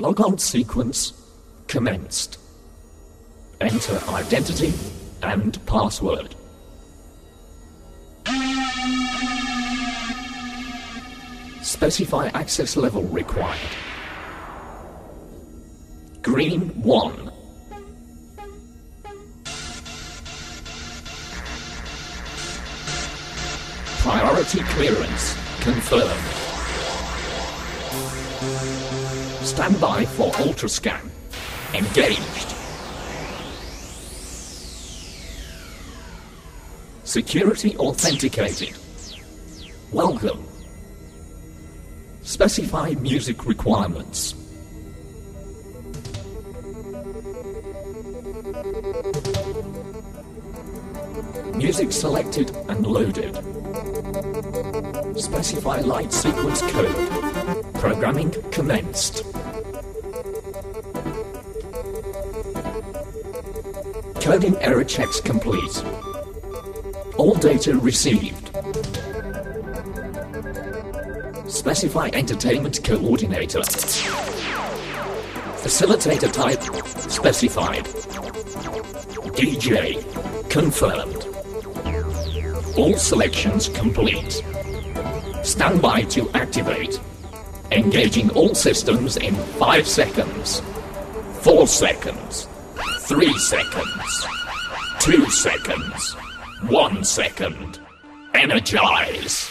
Logon sequence commenced. Enter identity and password. Specify access level required. Green 1. Priority clearance confirmed. Stand by for ultrascan. Engaged. Security authenticated. Welcome. Specify music requirements. Music selected and loaded. Specify light sequence code. Programming commenced. Coding error checks complete. All data received. Specify entertainment coordinator. Facilitator type specified. DJ confirmed. All selections complete. Stand by to activate. Engaging all systems in 5 seconds. 4 seconds. 3 seconds. 2 seconds. 1 second. Energize.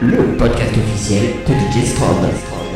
Le podcast officiel de DJ Strobe.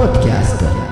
podcast.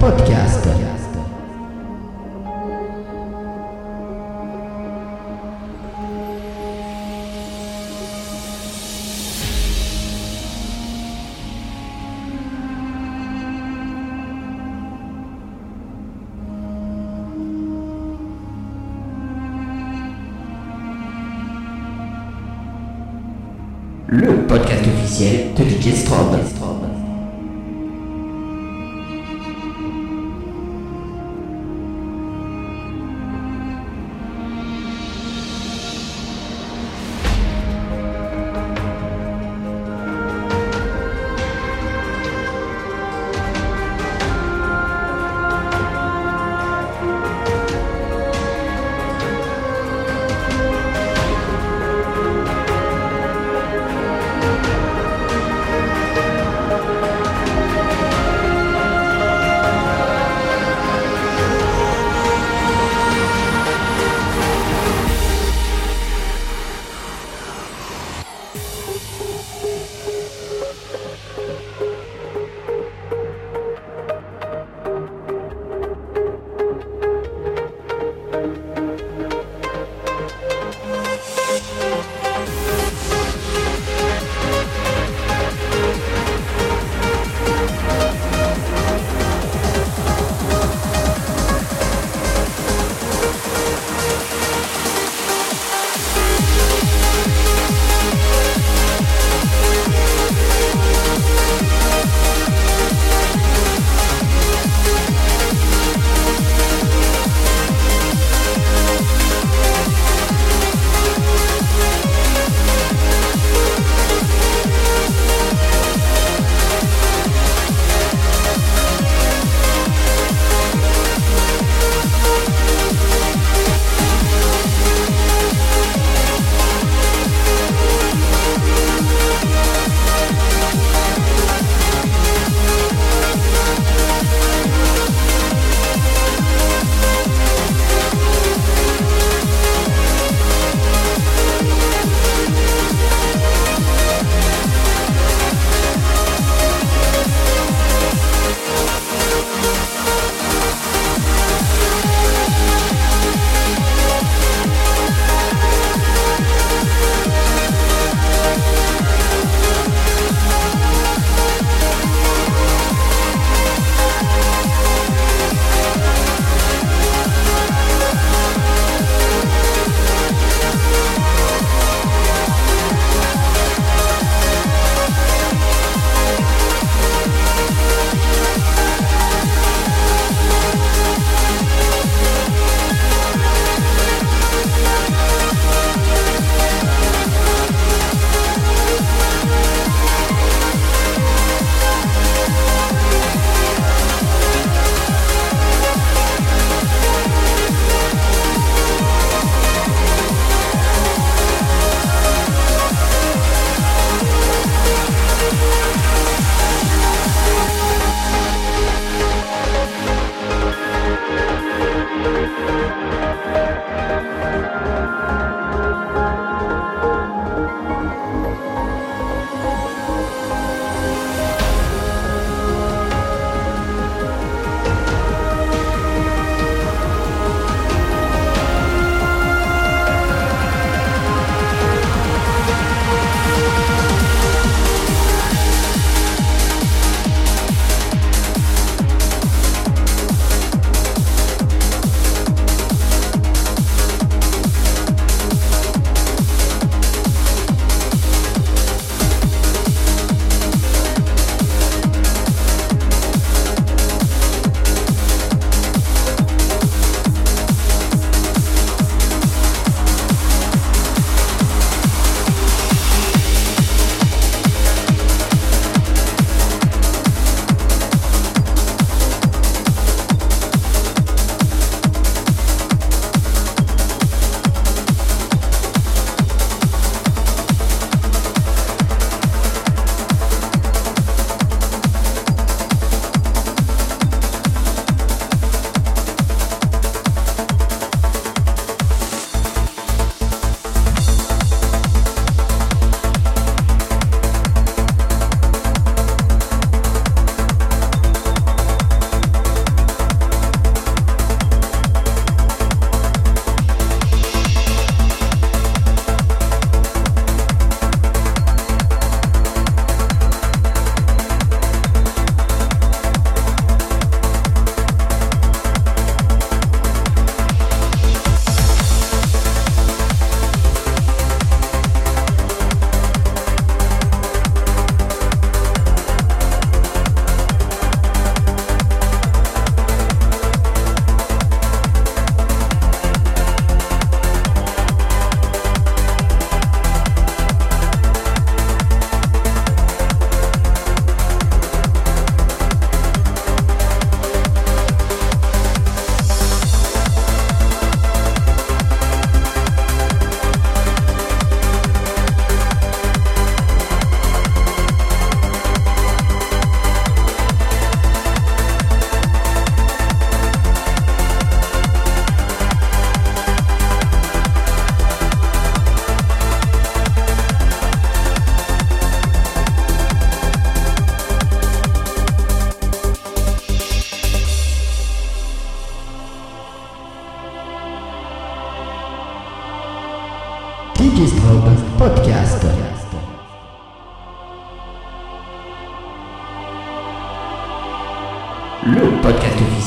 Podcast.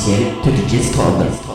Officiel de DJ.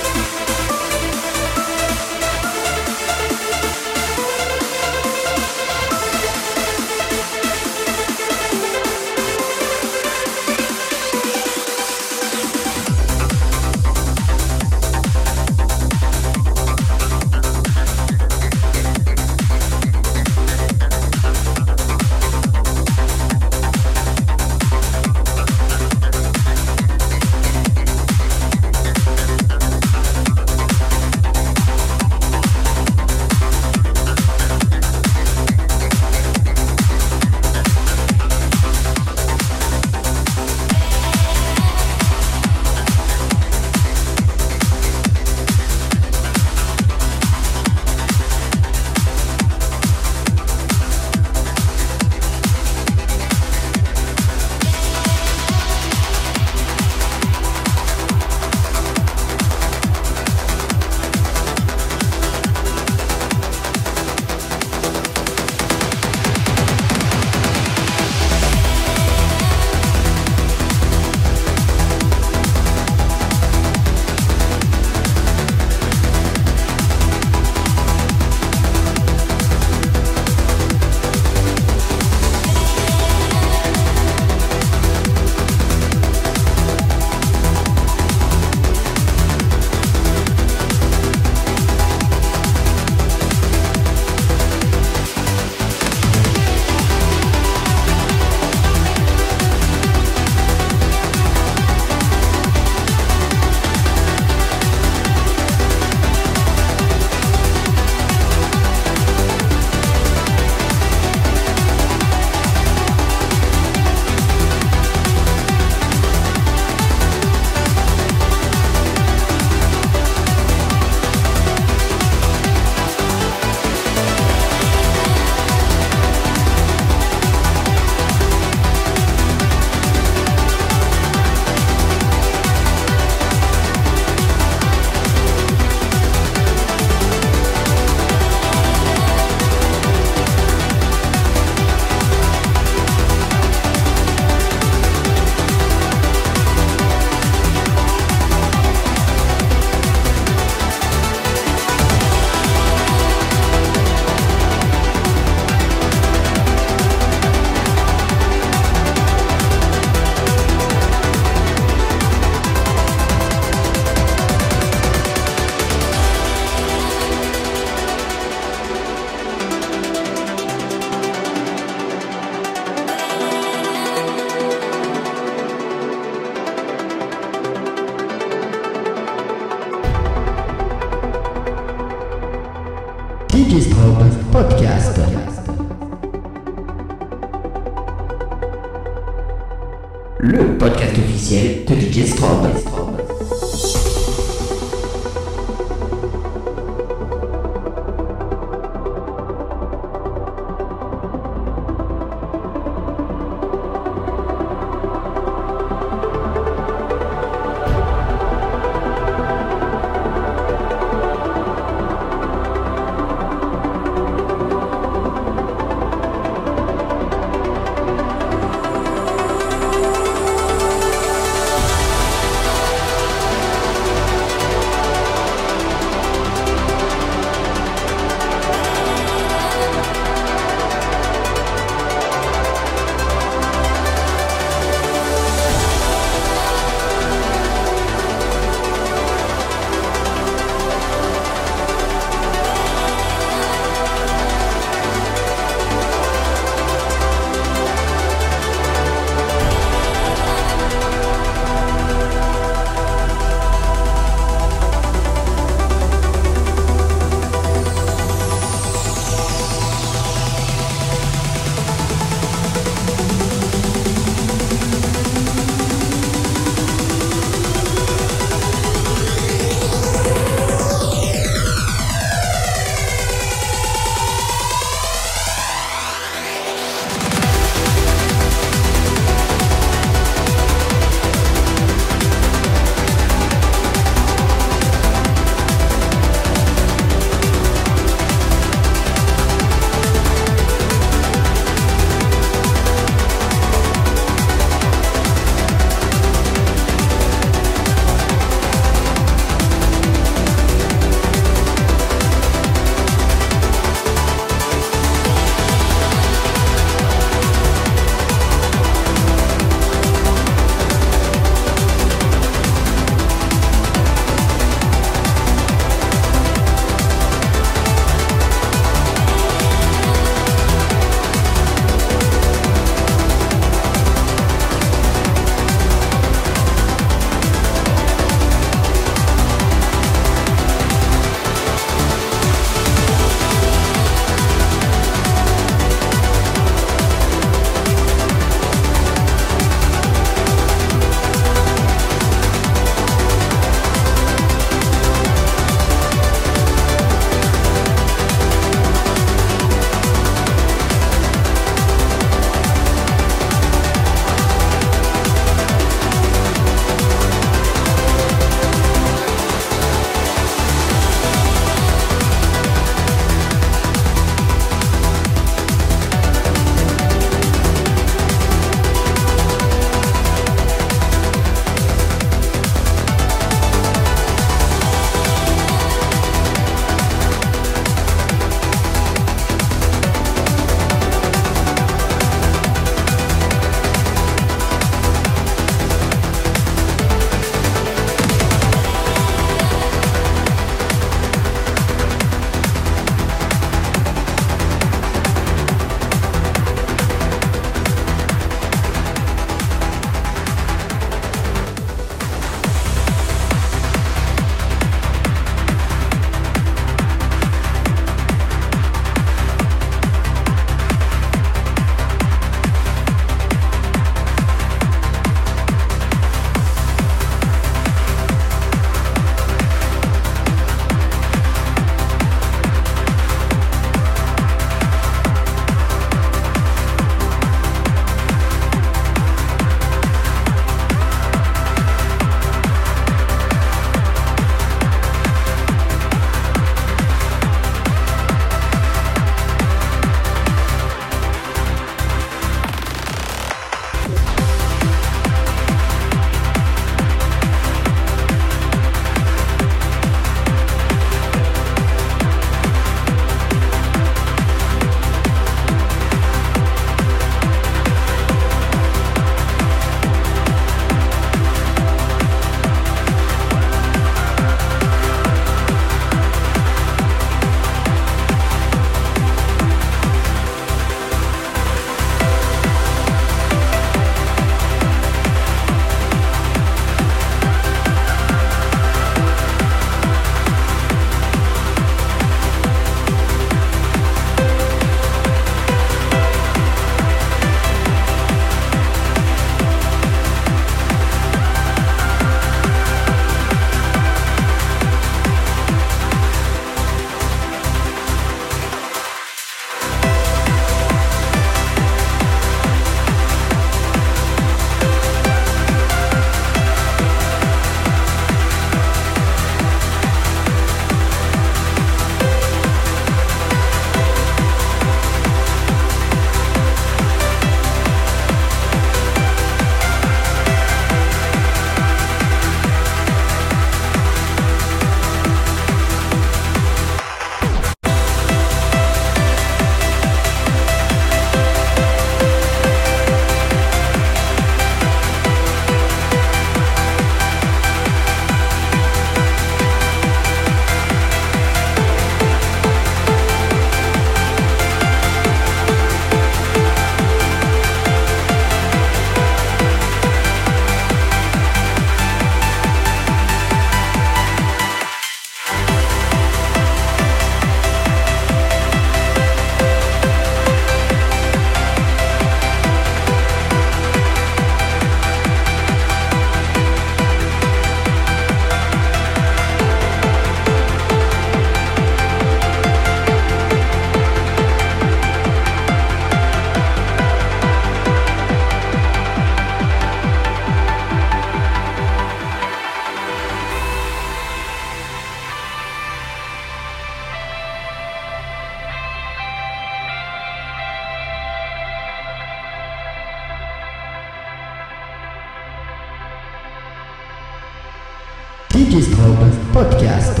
DJ Strobe Podcast.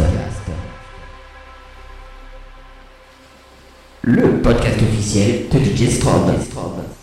Le podcast officiel de DJ Strobe.